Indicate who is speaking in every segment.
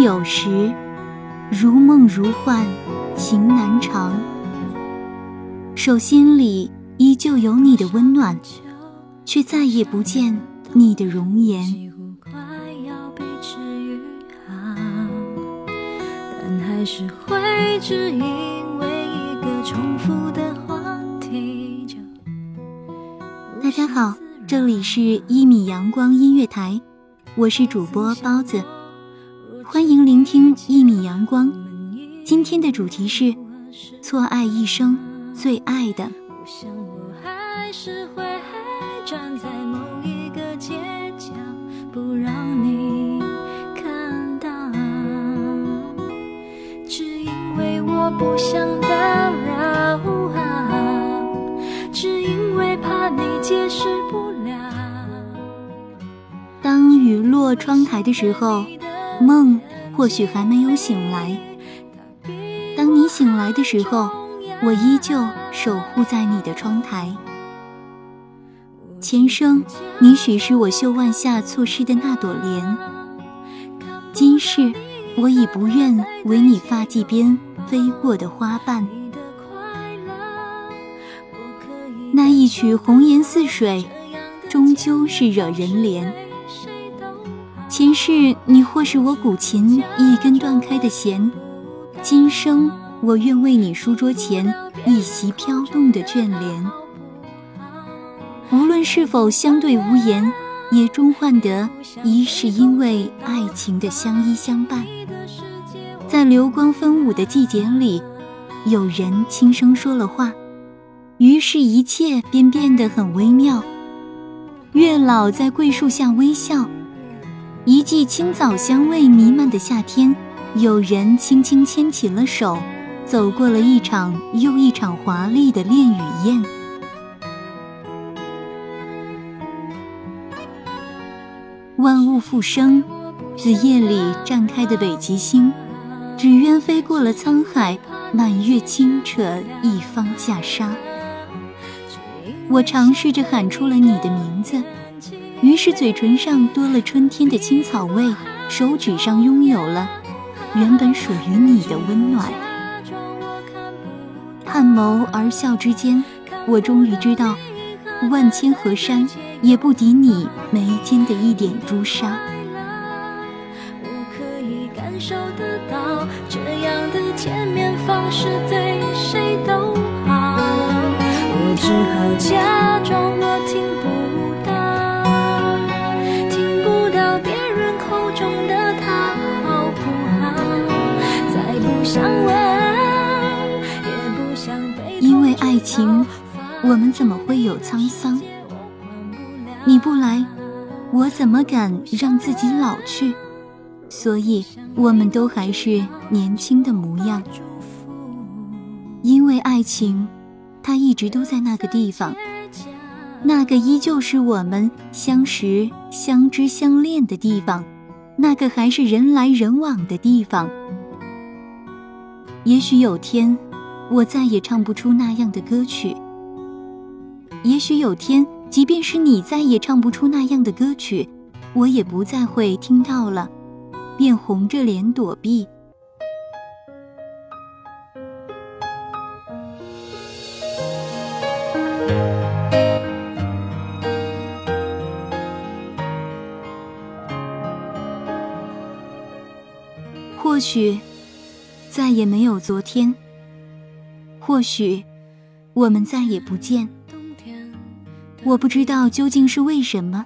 Speaker 1: 终有时，如梦如幻，情难长。手心里依旧有你的温暖，却再也不见你的容颜。
Speaker 2: 还是会只因为一个重复的话题就
Speaker 1: 大家好，这里是一米阳光音乐台，我是主播包子，欢迎聆听一米阳光。今天的主题是错爱一生最爱的。
Speaker 2: 我想我还是会站在某一个街角，不让你看到，只因为我不想打扰，只因为怕你解释不了。
Speaker 1: 当雨落窗台的时候，梦或许还没有醒来。当你醒来的时候，我依旧守护在你的窗台。前生，你许是我绣腕下错失的那朵莲；今世，我已不愿为你发髻边飞过的花瓣。那一曲红颜似水，终究是惹人怜。前世，你或是我古琴一根断开的弦；今生，我愿为你书桌前一袭飘动的卷帘。无论是否相对无言，也终换得一是因为爱情的相依相伴。在流光纷舞的季节里，有人轻声说了话，于是一切便变得很微妙。月老在桂树下微笑，一季青枣香味弥漫的夏天，有人轻轻牵起了手，走过了一场又一场华丽的恋与宴。万物复生，子夜里绽开的北极星，纸鸢飞过了沧海，满月轻扯一方袈裟。我尝试着喊出了你的名字，于是嘴唇上多了春天的青草味，手指上拥有了原本属于你的温暖。探眸而笑之间，我终于知道，万千河山也不敌你眉间的一点朱砂。
Speaker 2: 我可以感受得到，这样的见面方式对谁都好。我只好假装
Speaker 1: 爱情，我们怎么会有沧桑？你不来，我怎么敢让自己老去？所以，我们都还是年轻的模样。因为爱情，它一直都在那个地方，那个依旧是我们相识、相知、相恋的地方，那个还是人来人往的地方。也许有天，我再也唱不出那样的歌曲；也许有天，即便是你再也唱不出那样的歌曲，我也不再会听到了，便红着脸躲避。或许再也没有昨天，或许我们再也不见。我不知道究竟是为什么，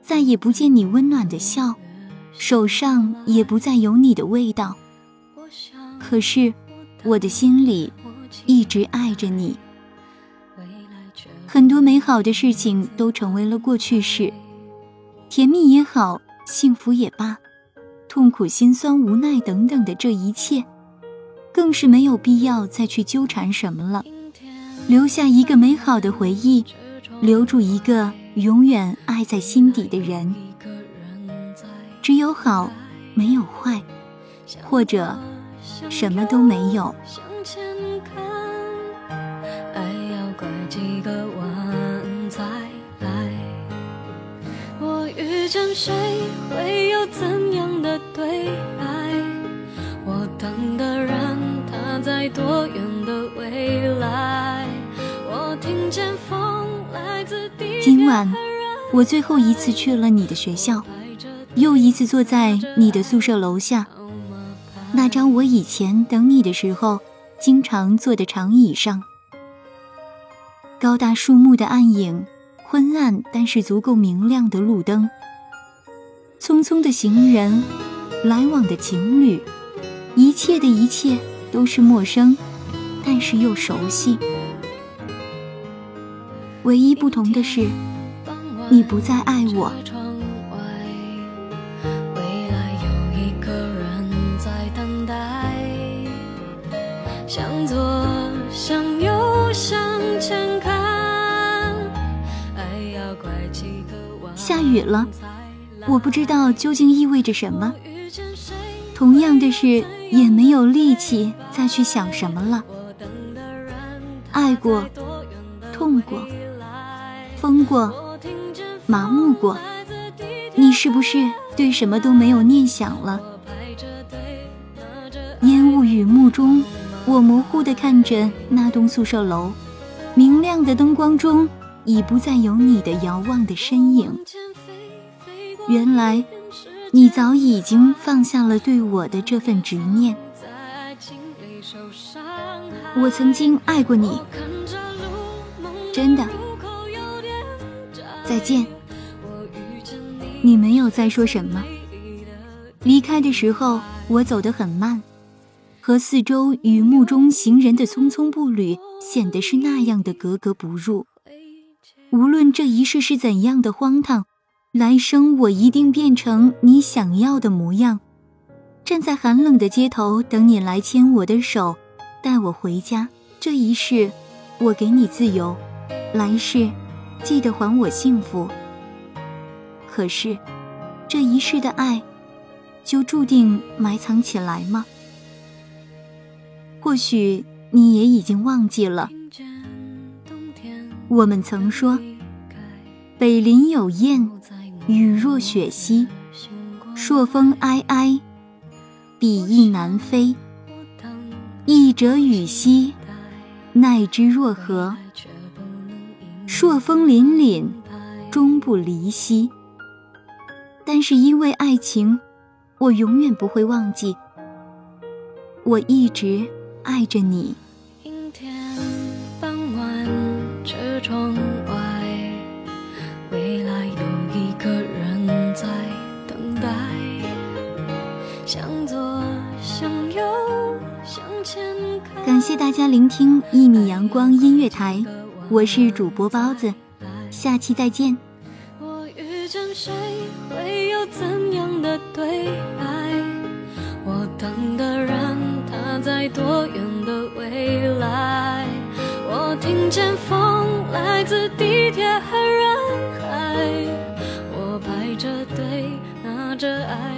Speaker 1: 再也不见你温暖的笑，手上也不再有你的味道。可是我的心里一直爱着你。很多美好的事情都成为了过去式，甜蜜也好，幸福也罢。痛苦、心酸、无奈等等的这一切，更是没有必要再去纠缠什么了。留下一个美好的回忆，留住一个永远爱在心底的人。只有好，没有坏，或者什么都没有。遇见谁会有怎样的对多远的未来？我听见风来自地今晚，我最后一次去了你的学校，又一次坐在你的宿舍楼下，那张我以前等你的时候经常坐的长椅上，高大树木的暗影，昏暗但是足够明亮的路灯。匆匆的行人，来往的情侣，一切的一切都是陌生，但是又熟悉。唯一不同的是，你不再爱我。下雨了。我不知道究竟意味着什么。同样的是，也没有力气再去想什么了。爱过，痛过，疯过，麻木过，你是不是对什么都没有念想了？烟雾雨幕中，我模糊地看着那栋宿舍楼，明亮的灯光中，已不再有你的遥望的身影。原来，你早已经放下了对我的这份执念。我曾经爱过你，真的。再见。你没有再说什么。离开的时候，我走得很慢，和四周雨幕中行人的匆匆步履显得是那样的格格不入。无论这一世是怎样的荒唐。来生我一定变成你想要的模样，站在寒冷的街头等你来牵我的手，带我回家。这一世，我给你自由；来世，记得还我幸福。可是，这一世的爱，就注定埋藏起来吗？或许你也已经忘记了，我们曾说，北林有雁。雨若雪兮，朔风哀哀，比翼难飞。翼者羽兮，奈之若何？朔风凛凛，终不离兮。但是因为爱情，我永远不会忘记，我一直爱着你。向左向右向前看感谢大家聆听一米阳光音乐台我是主播包子下期再见。我遇见谁会有怎样的对白？我等的人他在多远的未来？我听见风来自地铁和人海我排着队拿着爱